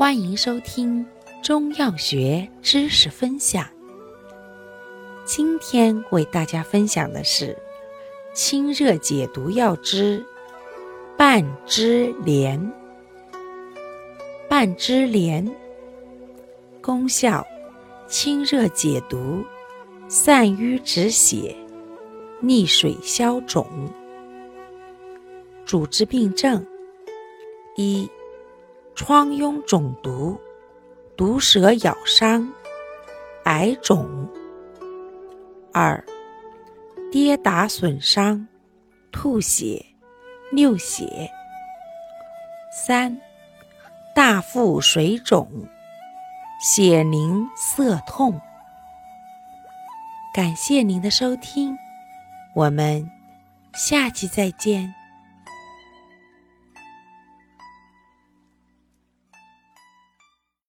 欢迎收听中药学知识分享。今天为大家分享的是清热解毒药之半枝莲。半枝莲功效：清热解毒，散瘀止血，利水消肿。主治病症：一。疮痈肿毒、毒蛇咬伤、癌肿；二、跌打损伤、吐血、尿血；三、大腹水肿、血凝涩痛。感谢您的收听，我们下期再见。